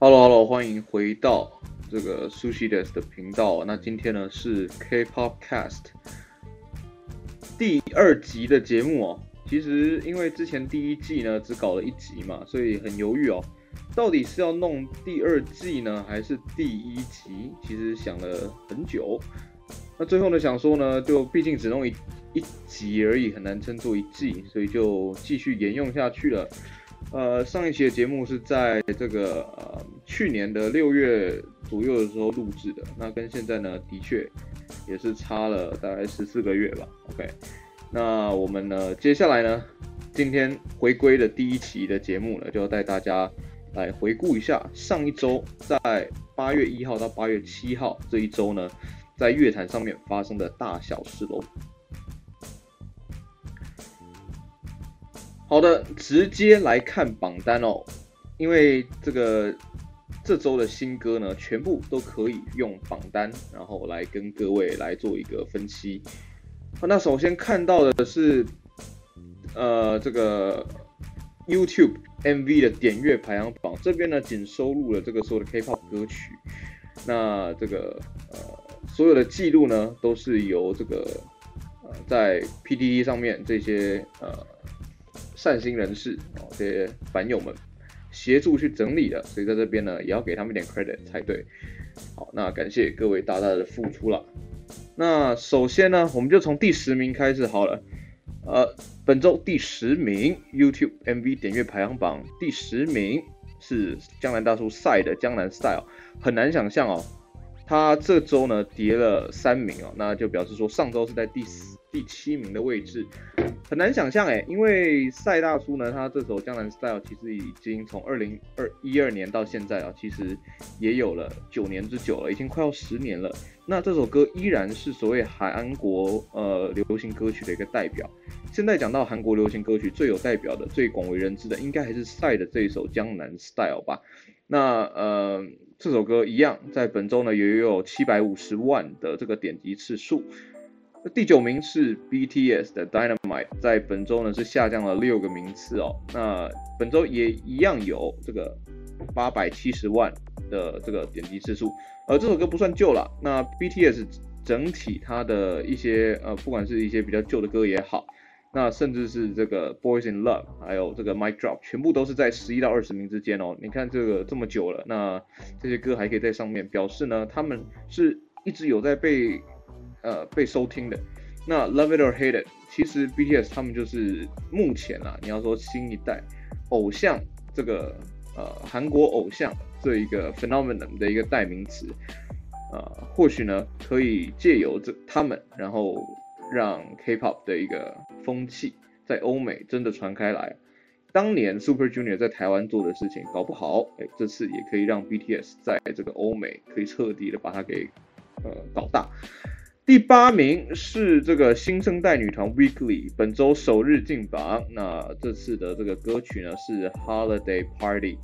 Hello，Hello，欢迎回到这个 Sushi Des 的频道。那今天呢是 K-Popcast 第二集的节目哦。其实因为之前第一季呢只搞了一集嘛，所以很犹豫哦，到底是要弄第二季呢，还是第一集？其实想了很久。那最后呢想说呢，就毕竟只弄一一集而已，很难称作一季，所以就继续沿用下去了。呃，上一期的节目是在这个呃去年的六月左右的时候录制的，那跟现在呢，的确也是差了大概十四个月吧。OK，那我们呢，接下来呢，今天回归的第一期的节目呢，就要带大家来回顾一下上一周在八月一号到八月七号这一周呢，在乐坛上面发生的大小事喽。好的，直接来看榜单哦，因为这个这周的新歌呢，全部都可以用榜单，然后来跟各位来做一个分析。那首先看到的是，呃，这个 YouTube MV 的点阅排行榜，这边呢仅收录了这个所有的 K-pop 歌曲，那这个呃所有的记录呢都是由这个呃在 P D D 上面这些呃。善心人士哦，这些版友们协助去整理的，所以在这边呢，也要给他们一点 credit 才对。好，那感谢各位大大的付出了。那首先呢，我们就从第十名开始好了。呃，本周第十名 YouTube MV 点阅排行榜第十名是江南大叔 Psy 的《江南 Style》，很难想象哦，他这周呢跌了三名哦，那就表示说上周是在第四。第七名的位置很难想象哎，因为赛大叔呢，他这首《江南 Style》其实已经从二零二一二年到现在啊，其实也有了九年之久了，已经快要十年了。那这首歌依然是所谓韩国呃流行歌曲的一个代表。现在讲到韩国流行歌曲最有代表的、最广为人知的，应该还是赛的这一首《江南 Style》吧？那呃这首歌一样，在本周呢也有七百五十万的这个点击次数。那第九名是 BTS 的 Dynamite，在本周呢是下降了六个名次哦。那本周也一样有这个八百七十万的这个点击次数，而这首歌不算旧了。那 BTS 整体它的一些呃，不管是一些比较旧的歌也好，那甚至是这个 Boys in Love，还有这个 m i Drop，全部都是在十一到二十名之间哦。你看这个这么久了，那这些歌还可以在上面，表示呢他们是一直有在被。呃，被收听的那 Love It or Hate It，其实 BTS 他们就是目前啊，你要说新一代偶像这个呃韩国偶像这一个 phenomenon 的一个代名词、呃，或许呢可以借由这他们，然后让 K-pop 的一个风气在欧美真的传开来。当年 Super Junior 在台湾做的事情，搞不好哎，这次也可以让 BTS 在这个欧美可以彻底的把它给呃搞大。第八名是这个新生代女团 Weekly，本周首日进榜。那这次的这个歌曲呢是 Holiday Party。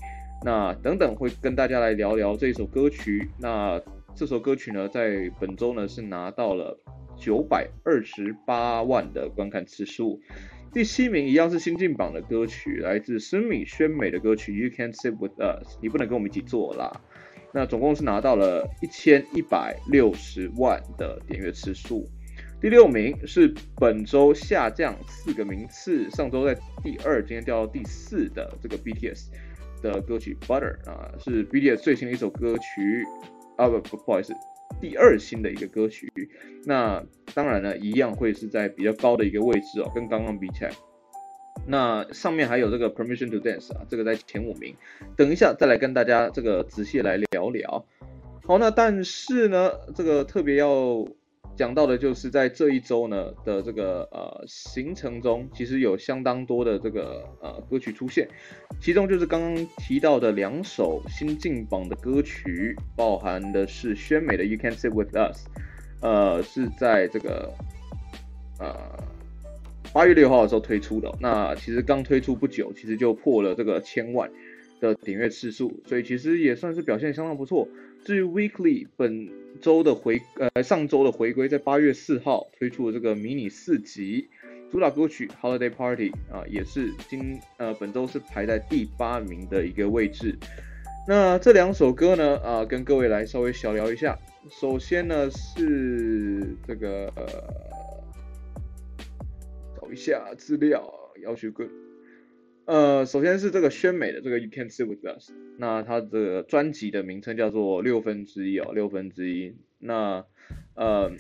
那等等会跟大家来聊聊这首歌曲。那这首歌曲呢在本周呢是拿到了九百二十八万的观看次数。第七名一样是新进榜的歌曲，来自孙米宣美的歌曲 You Can't Sit With Us，你不能跟我们一起坐啦。那总共是拿到了一千一百六十万的点阅次数，第六名是本周下降四个名次，上周在第二，今天掉到第四的这个 BTS 的歌曲 Butter 啊，是 BTS 最新的一首歌曲啊，不不不好意思，第二新的一个歌曲。那当然了，一样会是在比较高的一个位置哦，跟刚刚比起来。那上面还有这个 Permission to Dance 啊，这个在前五名，等一下再来跟大家这个仔细来聊聊。好，那但是呢，这个特别要讲到的就是在这一周呢的这个呃行程中，其实有相当多的这个呃歌曲出现，其中就是刚刚提到的两首新进榜的歌曲，包含的是宣美的 You Can't Sit With Us，呃是在这个呃。八月六号的时候推出的，那其实刚推出不久，其实就破了这个千万的点阅次数，所以其实也算是表现相当不错。至于 Weekly 本周的回呃上周的回归，在八月四号推出的这个迷你四辑主打歌曲 Holiday Party 啊，也是今呃本周是排在第八名的一个位置。那这两首歌呢，啊、跟各位来稍微小聊一下。首先呢是这个呃，找一下资料，要求 good。呃，首先是这个宣美的这个 You Can Sit With Us，那它的专辑的名称叫做六分之一哦，六分之一。那呃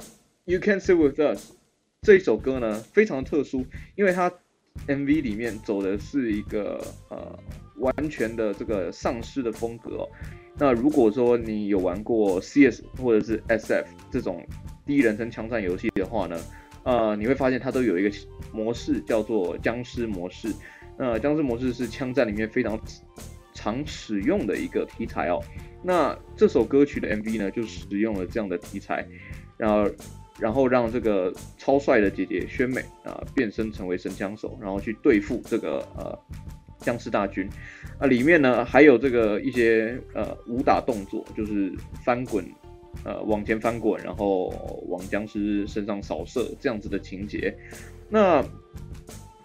，You Can Sit With Us 这一首歌呢非常特殊，因为它 MV 里面走的是一个呃完全的这个丧尸的风格。那如果说你有玩过 CS 或者是 SF 这种第一人称枪战游戏的话呢，呃，你会发现它都有一个模式叫做僵尸模式。那僵尸模式是枪战里面非常常使用的一个题材哦。那这首歌曲的 MV 呢，就使用了这样的题材，然后然后让这个超帅的姐姐宣美啊、变身成为神枪手，然后去对付这个呃僵尸大军。啊，里面呢还有这个一些呃武打动作，就是翻滚，呃往前翻滚，然后往僵尸身上扫射这样子的情节。那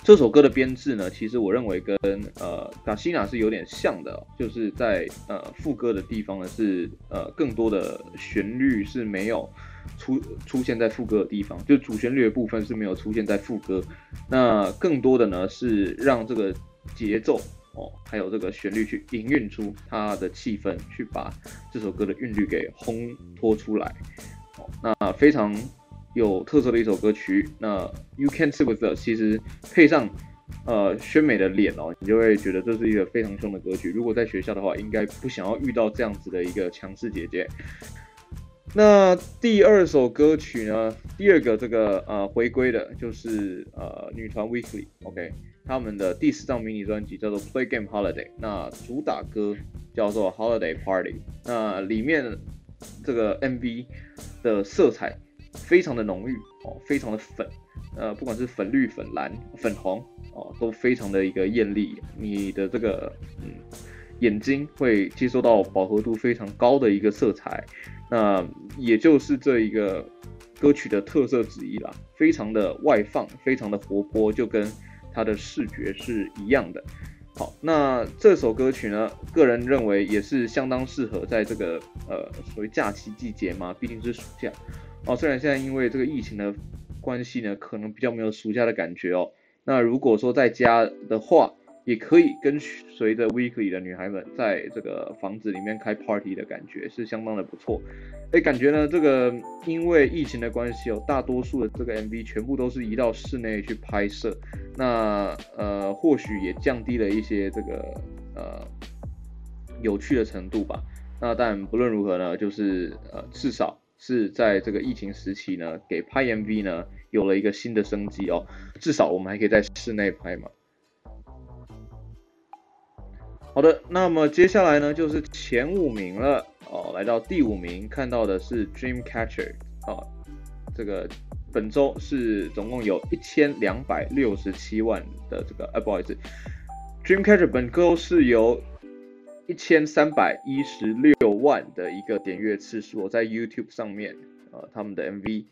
这首歌的编制呢，其实我认为跟呃《Casino》是有点像的，就是在呃副歌的地方呢是呃更多的旋律是没有出出现在副歌的地方，就主旋律的部分是没有出现在副歌，那更多的呢是让这个节奏哦，还有这个旋律去营运出它的气氛，去把这首歌的韵律给烘托出来，哦，那非常。有特色的一首歌曲，那 You Can't Sit With Us 其实配上呃宣美的脸哦，你就会觉得这是一个非常凶的歌曲。如果在学校的话，应该不想要遇到这样子的一个强势姐姐。那第二首歌曲呢，第二个这个呃回归的就是呃女团 Weekly，OK，他们的第四张迷你专辑叫做 Play Game Holiday，那主打歌叫做 Holiday Party，那里面这个 MV 的色彩。非常的浓郁哦，非常的粉，呃，不管是粉绿、粉蓝、粉红哦，都非常的一个艳丽。你的这个嗯眼睛会接收到饱和度非常高的一个色彩，那也就是这一个歌曲的特色之一啦，非常的外放，非常的活泼，就跟它的视觉是一样的。好，那这首歌曲呢，个人认为也是相当适合在这个呃所谓假期季节嘛，毕竟是暑假。哦，虽然现在因为这个疫情的关系呢，可能比较没有暑假的感觉哦。那如果说在家的话，也可以跟随着 Weekly 的女孩们在这个房子里面开 party 的感觉是相当的不错。哎，感觉呢，这个因为疫情的关系哦，大多数的这个 MV 全部都是移到室内去拍摄。那呃，或许也降低了一些这个呃有趣的程度吧。那但不论如何呢，就是呃至少。是在这个疫情时期呢，给拍 MV 呢有了一个新的生机哦。至少我们还可以在室内拍嘛。好的，那么接下来呢就是前五名了哦。来到第五名，看到的是 Dreamcatcher 哦。这个本周是总共有一千两百六十七万的这个，呃，不好意思，Dreamcatcher 本周是由。一千三百一十六万的一个点阅次数，在 YouTube 上面，呃，他们的 MV，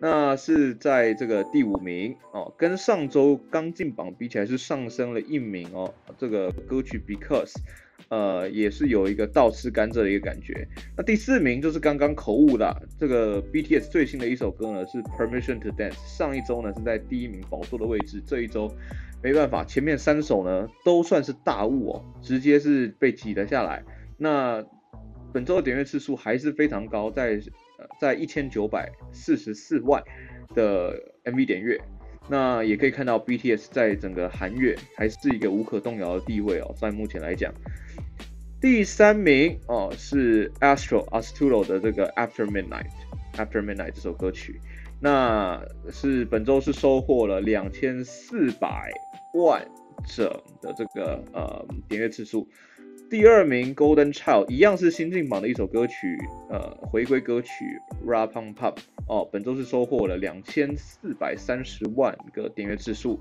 那是在这个第五名哦，跟上周刚进榜比起来是上升了一名哦。这个歌曲 Because，呃，也是有一个倒吃甘蔗的一个感觉。那第四名就是刚刚口误的这个 BTS 最新的一首歌呢，是 Permission to Dance。上一周呢是在第一名宝座的位置，这一周。没办法，前面三首呢都算是大雾哦，直接是被挤了下来。那本周的点阅次数还是非常高，在呃在一千九百四十四万的 MV 点阅。那也可以看到 BTS 在整个韩乐还是一个无可动摇的地位哦，在目前来讲。第三名哦是 Astro Astuto 的这个 After Midnight After Midnight 这首歌曲，那是本周是收获了两千四百。万整的这个呃点阅次数，第二名 Golden Child 一样是新进榜的一首歌曲，呃回归歌曲 Ra Pum Pum 哦，本周是收获了两千四百三十万个点阅次数。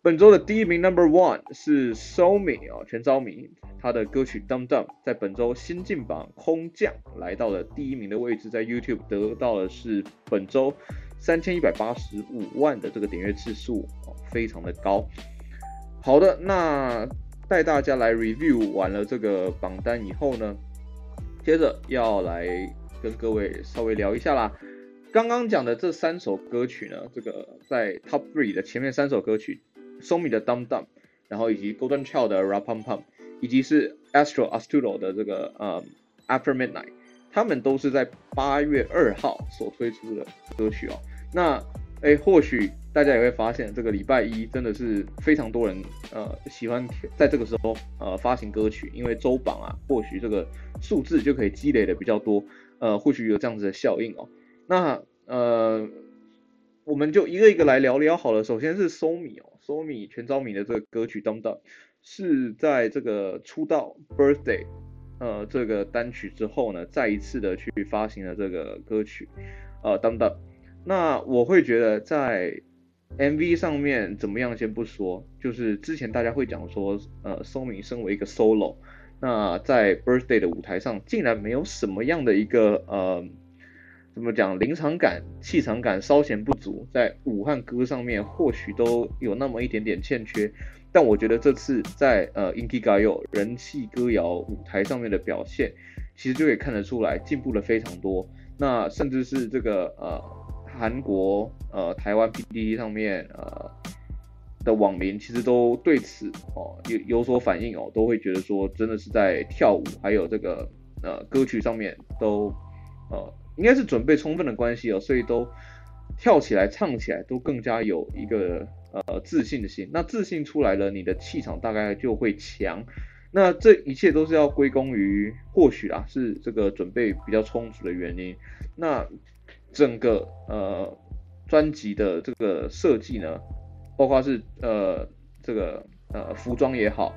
本周的第一名 Number One 是 Somi 哦，全昭珉，他的歌曲 Dum Dum 在本周新进榜空降来到了第一名的位置，在 YouTube 得到的是本周三千一百八十五万的这个点阅次数。非常的高，好的，那带大家来 review 完了这个榜单以后呢，接着要来跟各位稍微聊一下啦。刚刚讲的这三首歌曲呢，这个在 top three 的前面三首歌曲，Somi 的 Dum Dum，然后以及 Golden Child 的 Rap Pum Pum，以及是 Astro Astulo 的这个呃、After Midnight，他们都是在八月二号所推出的歌曲哦。那哎，或许大家也会发现，这个礼拜一真的是非常多人呃喜欢在这个时候呃发行歌曲，因为周榜啊，或许这个数字就可以积累的比较多，呃，或许有这样子的效应哦。那呃，我们就一个一个来聊聊好了。首先是 Somi 哦，Somi 全昭珉的这个歌曲《Dum Dum》是在这个出道 Birthday 呃这个单曲之后呢，再一次的去发行了这个歌曲呃《Dum Dum》。那我会觉得在 MV 上面怎么样先不说，就是之前大家会讲说，呃，Somi 身为一个 solo，那在 Birthday 的舞台上竟然没有什么样的一个呃。怎么讲？临场感、气场感稍显不足，在武汉歌上面或许都有那么一点点欠缺。但我觉得这次在呃 Inkigayo 人气歌谣舞台上面的表现，其实就可以看得出来进步了非常多。那甚至是这个呃韩国呃台湾 PTT 上面呃的网民，其实都对此哦有有所反应哦，都会觉得说真的是在跳舞还有这个呃歌曲上面都呃。应该是准备充分的关系哦，所以都跳起来、唱起来都更加有一个呃自信的心。那自信出来了，你的气场大概就会强。那这一切都是要归功于或许啊，是这个准备比较充足的原因。那整个呃专辑的这个设计呢，包括是呃这个呃服装也好，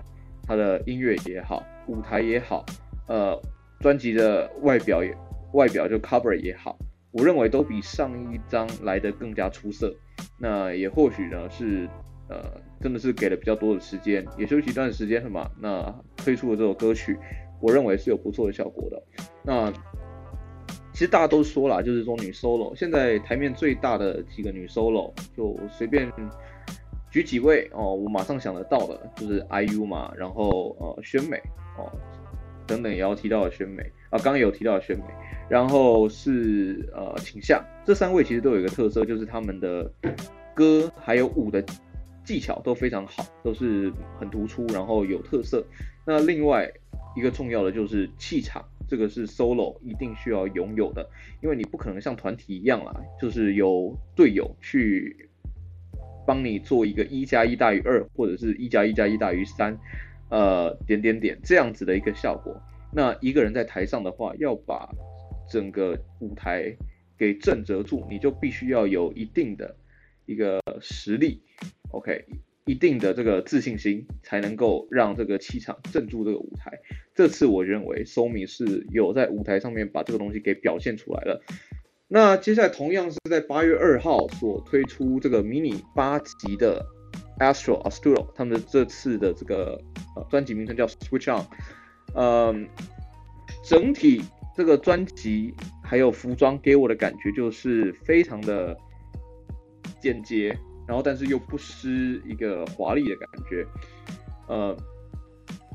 它的音乐也好，舞台也好，呃专辑的外表也。外表就 cover 也好，我认为都比上一张来的更加出色。那也或许呢是呃真的是给了比较多的时间，也休息一段时间了嘛。那推出了这首歌曲，我认为是有不错的效果的。那其实大家都说了，就是说女 solo 现在台面最大的几个女 solo，就随便举几位哦，我马上想得到的就是 IU 嘛，然后呃宣美哦等等也要提到的宣美啊，刚刚有提到的宣美。然后是呃，倾向这三位其实都有一个特色，就是他们的歌还有舞的技巧都非常好，都是很突出，然后有特色。那另外一个重要的就是气场，这个是 solo 一定需要拥有的，因为你不可能像团体一样啦，就是有队友去帮你做一个一加一大于二，或者是一加一加一大于三，呃，点点点这样子的一个效果。那一个人在台上的话，要把整个舞台给震折住，你就必须要有一定的一个实力，OK，一定的这个自信心，才能够让这个气场镇住这个舞台。这次我认为 Somi 是有在舞台上面把这个东西给表现出来了。那接下来同样是在八月二号所推出这个迷你八辑的 Astro Astudillo，他们这次的这个呃专辑名称叫 Switch On，嗯，整体。这个专辑还有服装给我的感觉就是非常的简洁，然后但是又不失一个华丽的感觉。呃，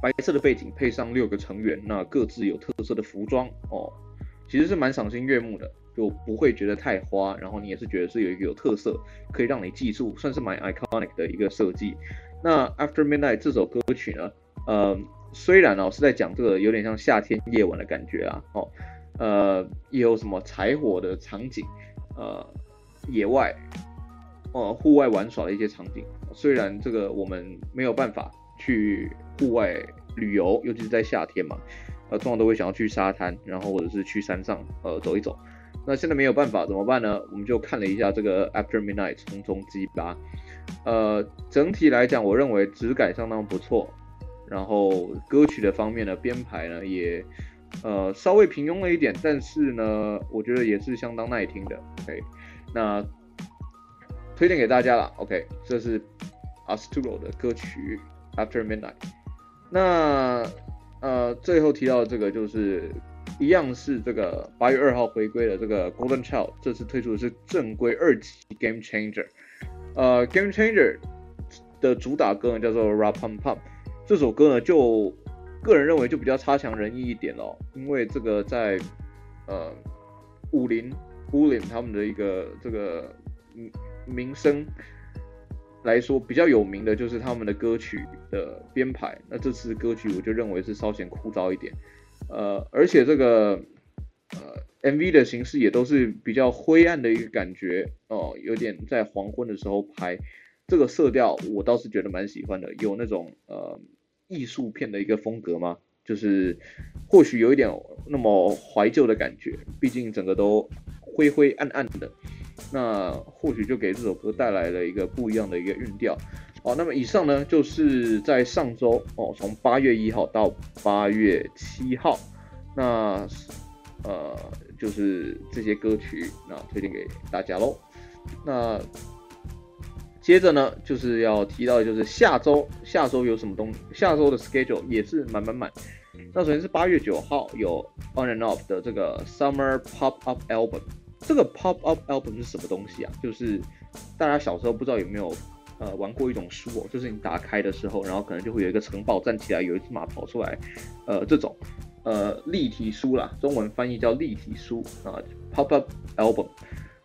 白色的背景配上六个成员，那各自有特色的服装哦，其实是蛮赏心悦目的，就不会觉得太花，然后你也是觉得是有一个有特色，可以让你记住，算是蛮 iconic 的一个设计。那 After Midnight 这首歌曲呢，呃。虽然哦是在讲这个有点像夏天夜晚的感觉啊，哦，呃，也有什么柴火的场景，呃，野外，呃，户外玩耍的一些场景。虽然这个我们没有办法去户外旅游，尤其是在夏天嘛，呃，通常都会想要去沙滩，然后或者是去山上，呃，走一走。那现在没有办法怎么办呢？我们就看了一下这个 After Midnight 匆匆鸡巴，呃，整体来讲，我认为质感相当不错。然后歌曲的方面呢，编排呢也呃稍微平庸了一点，但是呢，我觉得也是相当耐听的。OK，那推荐给大家了。OK，这是 Astro 的歌曲 After Midnight。那呃最后提到这个就是一样是这个八月二号回归的这个 Golden Child，这次推出的是正规二辑 Game Changer。呃，Game Changer 的主打歌呢叫做 Rap Pum Pum，。这首歌呢，就个人认为就比较差强人意一点咯，因为这个在呃武林武林他们的一个这个名声来说比较有名的就是他们的歌曲的编排，那这次歌曲我就认为是稍显枯燥一点，呃，而且这个呃 MV 的形式也都是比较灰暗的一个感觉哦，有点在黄昏的时候拍，这个色调我倒是觉得蛮喜欢的，有那种呃。艺术片的一个风格吗？就是或许有一点那么怀旧的感觉，毕竟整个都灰灰暗暗的，那或许就给这首歌带来了一个不一样的一个韵调。好，那么以上呢，就是在上周哦，从八月一号到八月七号，那呃就是这些歌曲，那推荐给大家喽。那接着呢，就是要提到就是下周，下周有什么东？下周的 schedule 也是满满满。那首先是八月九号有 On and Off 的这个 Summer Pop Up Album。这个 Pop Up Album 是什么东西啊？就是大家小时候不知道有没有呃玩过一种书哦，就是你打开的时候，然后可能就会有一个城堡站起来，有一只马跑出来，呃，这种呃立体书啦，中文翻译叫立体书啊，Pop Up Album。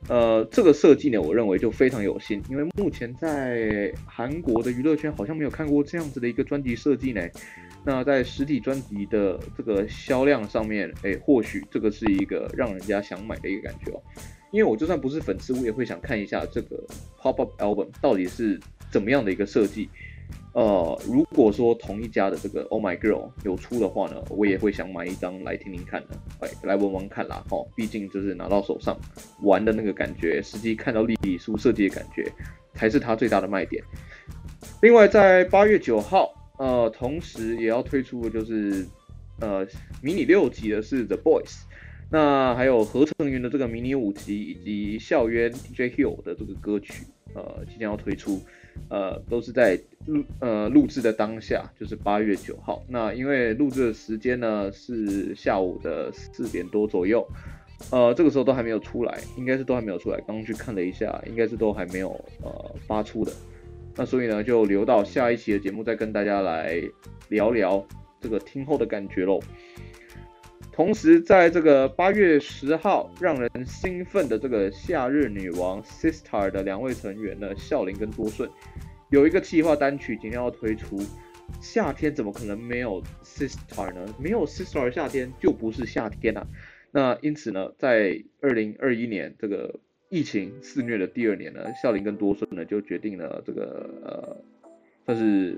呃，这个设计呢，我认为就非常有心，因为目前在韩国的娱乐圈好像没有看过这样子的一个专辑设计呢。那在实体专辑的这个销量上面，哎，或许这个是一个让人家想买的一个感觉哦。因为我就算不是粉丝，我也会想看一下这个 pop-up album 到底是怎么样的一个设计。呃，如果说同一家的这个 Oh My Girl 有出的话呢，我也会想买一张来听听看的，哎，来闻闻看啦，哦，毕竟就是拿到手上玩的那个感觉，实际看到立体书设计的感觉，才是它最大的卖点。另外，在八月九号，呃，同时也要推出的就是呃迷你六辑的是 The Boys，那还有合成员的这个迷你五辑，以及校渊 DJ Hill 的这个歌曲，呃，即将要推出。呃，都是在录呃录制的当下，就是八月九号。那因为录制的时间呢是下午的四点多左右，呃，这个时候都还没有出来，应该是都还没有出来。刚刚去看了一下，应该是都还没有呃发出的。那所以呢，就留到下一期的节目再跟大家来聊聊这个听后的感觉喽。同时，在这个八月十号，让人兴奋的这个夏日女王 Sister 的两位成员呢，孝琳跟多顺，有一个企划单曲今天要推出。夏天怎么可能没有 Sister 呢？没有 Sister 夏天就不是夏天啊！那因此呢，在二零二一年这个疫情肆虐的第二年呢，孝琳跟多顺呢就决定了这个呃，算是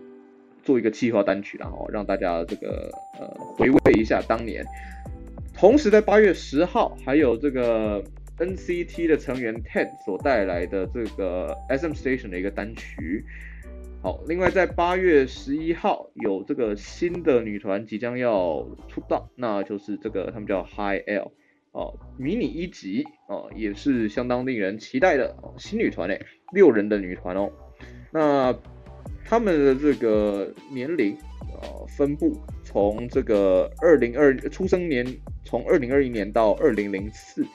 做一个企划单曲，然后让大家这个呃回味一下当年。同时，在八月十号，还有这个 NCT 的成员 TEN 所带来的这个 SM Station 的一个单曲。好，另外在八月十一号，有这个新的女团即将要出道，那就是这个他们叫 High L 哦，迷你一级哦，也是相当令人期待的新女团诶，六人的女团哦。那他们的这个年龄呃分布从这个二零二出生年。从二零二一年到二零零四，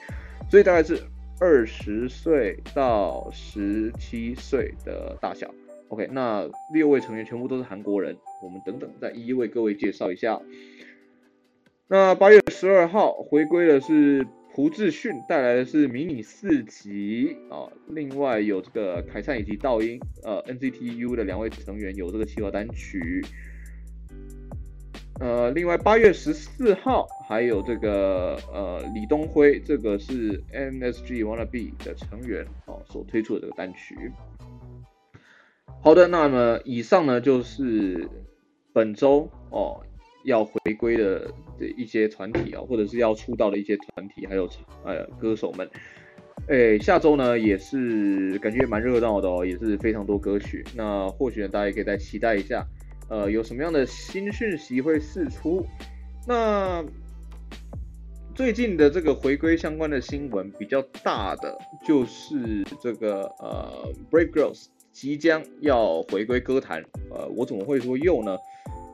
所以大概是二十岁到十七岁的大小。OK，那六位成员全部都是韩国人，我们等等再一一为各位介绍一下。那八月十二号回归的是朴志训，带来的是迷你四辑啊。另外有这个凯灿以及道英，呃，NCT U 的两位成员有这个企划单曲。呃，另外八月十四号还有这个呃李东辉，这个是 MSG Wanna Be 的成员哦所推出的这个单曲。好的，那么以上呢就是本周哦要回归的这一些团体啊、或者是要出道的一些团体，还有呃歌手们。哎，下周呢也是感觉蛮热闹的哦，也是非常多歌曲。那或许呢大家也可以再期待一下。呃，有什么样的新讯息会释出？那最近的这个回归相关的新闻比较大的，就是这个呃，Brave Girls 即将要回归歌坛。呃，我怎么会说又呢？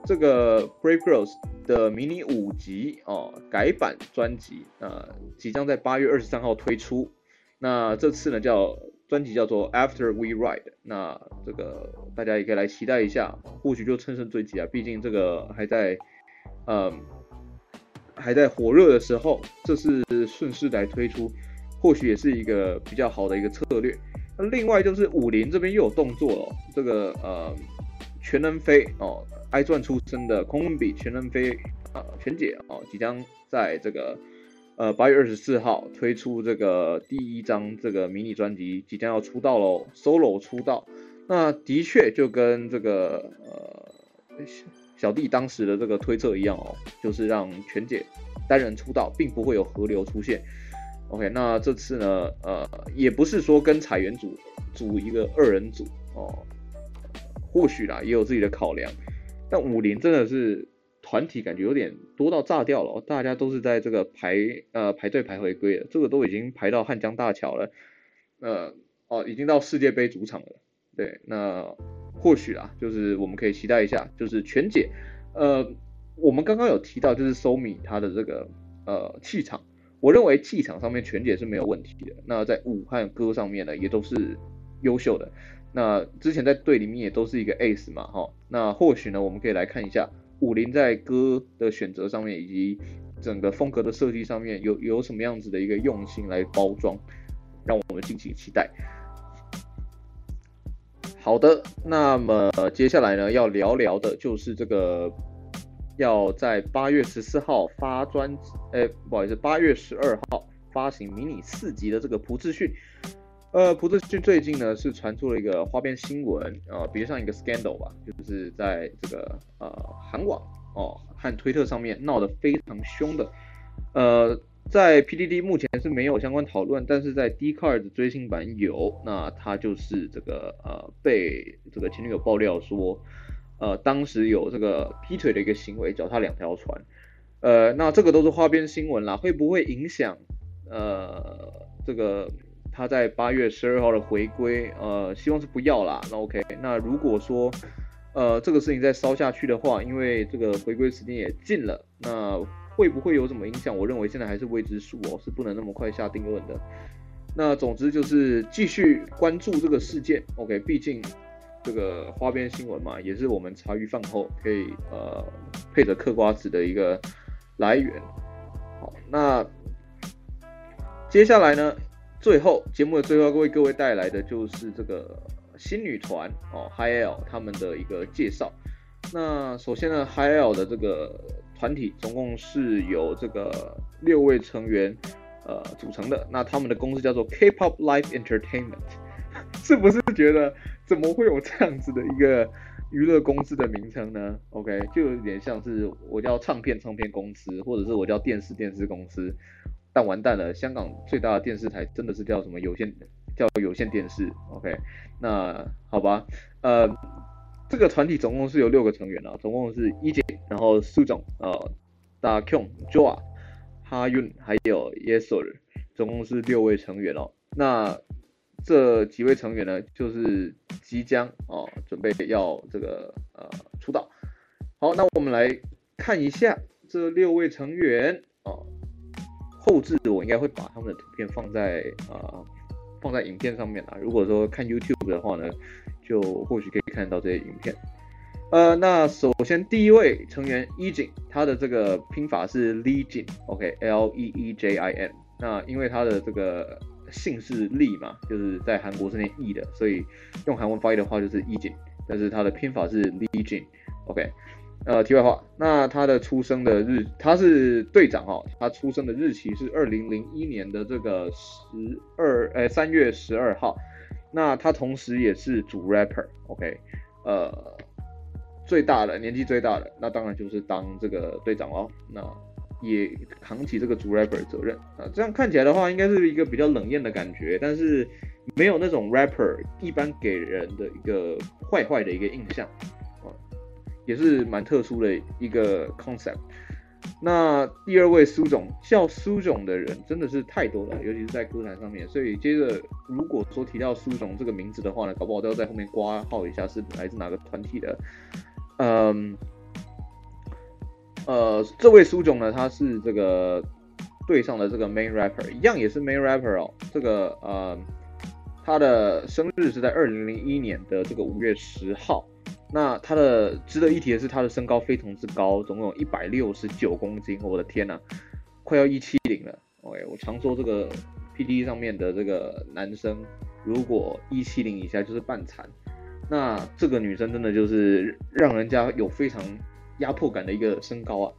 这个 Brave Girls 的迷你五辑哦，改版专辑，呃，即将在八月二十三号推出。那这次呢叫专辑叫做 After We Ride，那这个大家也可以来期待一下，或许就乘胜追击啊，毕竟这个还在，嗯，还在火热的时候，这是顺势来推出，或许也是一个比较好的一个策略。那另外就是武林这边又有动作了，这个呃全能飞哦，I 传出身的空文比全能飞啊、全解哦，即将在这个。呃，八月二十四号推出这个第一张这个迷你专辑，即将要出道喽，solo 出道。那的确就跟这个呃小小弟当时的这个推测一样哦，就是让全解单人出道，并不会有河流出现。OK，那这次呢，呃，也不是说跟彩元组组一个二人组哦，或许啦，也有自己的考量。但武林真的是。团体感觉有点多到炸掉了，大家都是在这个排呃排队排回归了，这个都已经排到汉江大桥了，呃哦已经到世界杯主场了，对，那或许啊，就是我们可以期待一下，就是全解，呃，我们刚刚有提到就是 Somi 他的这个呃气场，我认为气场上面全解是没有问题的，那在舞和歌上面呢也都是优秀的，那之前在队里面也都是一个 ace 嘛，哈，那或许呢我们可以来看一下。武林在歌的选择上面，以及整个风格的设计上面有有什么样子的一个用心来包装，让我们敬请期待。好的，那么接下来呢，要聊聊的就是这个要在八月十四号发专辑，哎，不好意思，八月十二号发行迷你四辑的这个朴智训。呃，朴智训最近呢是传出了一个花边新闻，呃，比较像一个 scandal 吧，就是在这个呃韩网哦和推特上面闹得非常凶的，呃，在 P D D 目前是没有相关讨论，但是在 Dcard 追星版有，那他就是这个呃被这个前女友爆料说，呃当时有这个劈腿的一个行为，脚踏两条船，呃，那这个都是花边新闻啦，会不会影响呃这个？他在八月十二号的回归，呃，希望是不要啦。那 OK，那如果说，呃，这个事情再烧下去的话，因为这个回归时间也近了，那会不会有什么影响？我认为现在还是未知数哦，是不能那么快下定论的。那总之就是继续关注这个事件，OK，毕竟这个花边新闻嘛，也是我们茶余饭后可以呃配着嗑瓜子的一个来源。好，那接下来呢？最后，节目的最后，为各位带来的就是这个新女团哦，Hi-L 他们的一个介绍。那首先呢，Hi-L 的这个团体总共是由这个六位成员呃组成的。那他们的公司叫做 K-pop Life Entertainment，是不是觉得怎么会有这样子的一个娱乐公司的名称呢？OK，就有点像是我叫唱片唱片公司，或者是我叫电视电视公司。但完蛋了，香港最大的电视台真的是叫什么有线，叫有线电视。OK，那好吧，呃，这个团体总共是有六个成员啊，总共是 E 姐，然后苏总，呃，大 Kyung、Joa、哈윤还有 Yesol，总共是六位成员哦。那这几位成员呢，就是即将哦，准备要这个呃出道。好，那我们来看一下这六位成员哦。后置我应该会把他们的图片放在啊、呃、放在影片上面啊。如果说看 YouTube 的话呢，就或许可以看到这些影片。呃，那首先第一位成员 E 景，他的这个拼法是 Lee Jin，OK，L E E J I N。那因为他的这个姓是李嘛，就是在韩国是念 E 的，所以用韩文发音的话就是 E 景，但是他的拼法是 Lee Jin，OK。呃，题外话，那他的出生的日，他是队长哦，他出生的日期是二零零一年的这个十二，呃，三月十二号。那他同时也是主 rapper，OK，呃，最大的年纪最大的，那当然就是当这个队长哦，那也扛起这个主 rapper 责任啊。这样看起来的话，应该是一个比较冷艳的感觉，但是没有那种 rapper 一般给人的一个坏坏的一个印象。也是蛮特殊的一个 concept。那第二位苏总叫苏总的人真的是太多了，尤其是在歌坛上面。所以接着如果说提到苏总这个名字的话呢，搞不好都要在后面挂号一下是来自哪个团体的。嗯，呃，这位苏总呢，他是这个队上的这个 main rapper，一样也是 main rapper 哦。这个呃，他的生日是在二零零一年的这个五月十号。那他的值得一提的是，他的身高非常之高，总共有一百六十九公斤。我的天呐，快要一七零了。OK，我常说这个 P D 上面的这个男生，如果一七零以下就是半残。那这个女生真的就是让人家有非常压迫感的一个身高啊。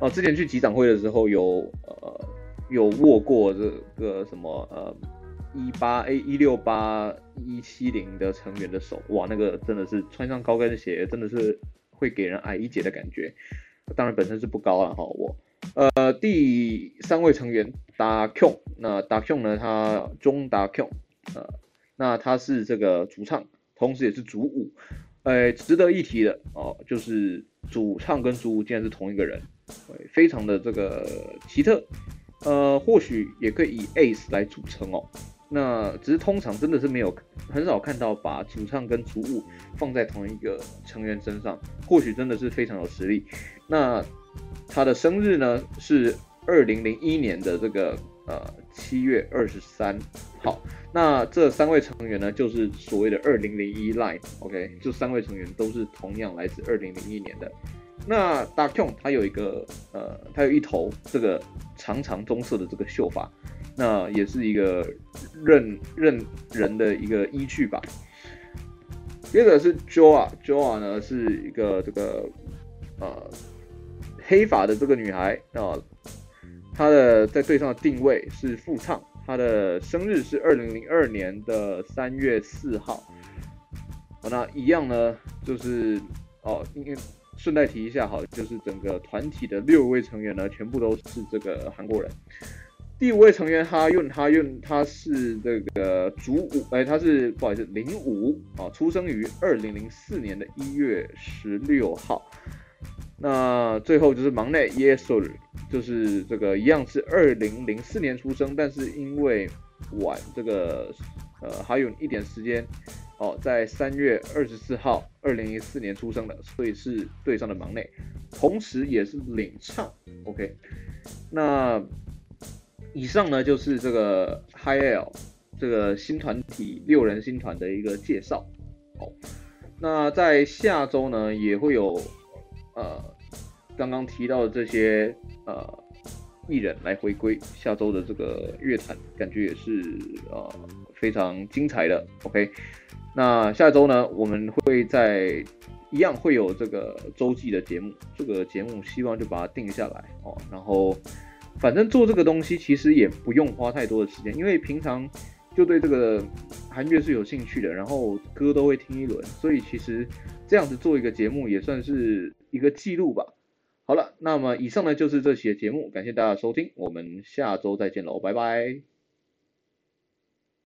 哦，之前去集展会的时候有呃有握过这个什么呃一八 A 一六八一七零的成员的手，哇，那个真的是穿上高跟鞋真的是会给人矮一截的感觉。当然本身是不高了哈，我呃第三位成员达 Q，那达 Q 呢，他中达 Q，呃，那他是这个主唱，同时也是主舞，呃，值得一提的哦，就是主唱跟主舞竟然是同一个人。非常的这个奇特，呃，或许也可以以 Ace 来组成哦。那只是通常真的是没有很少看到把主唱跟主舞放在同一个成员身上，或许真的是非常有实力。那他的生日呢是二零零一年的这个呃七月二十三号。那这三位成员呢就是所谓的二零零一 Line，OK，这三位成员都是同样来自二零零一年的。那大 Q 他有一个呃，他有一头这个长长棕色的这个秀发，那也是一个认认人的一个依据吧。接着是 Joa，Joa 呢是一个这个呃黑发的这个女孩啊，她的在队上的定位是副唱，她的生日是二零零二年的三月四号。好，那一样呢就是哦，因为。顺带提一下，好，就是整个团体的六位成员呢，全部都是这个韩国人。第五位成员哈运，哈运他是这个主舞，哎，他是不好意思，零五啊，出生于二零零四年的一月十六号。那最后就是忙内耶索尔，就是这个一样是二零零四年出生，但是因为晚这个呃还有一点时间。哦，在三月二十四号，二零一四年出生的，所以是对上的忙内，同时也是领唱。OK，那以上呢就是这个 HiL 这个新团体六人新团的一个介绍。好，那在下周呢也会有呃刚刚提到的这些呃艺人来回归，下周的这个乐坛感觉也是呃非常精彩的。OK。那下周呢，我们会在一样会有这个周记的节目，这个节目希望就把它定下来哦。然后，反正做这个东西其实也不用花太多的时间，因为平常就对这个韩乐是有兴趣的，然后歌都会听一轮，所以其实这样子做一个节目也算是一个记录吧。好了，那么以上呢就是这期的节目，感谢大家的收听，我们下周再见喽，拜拜。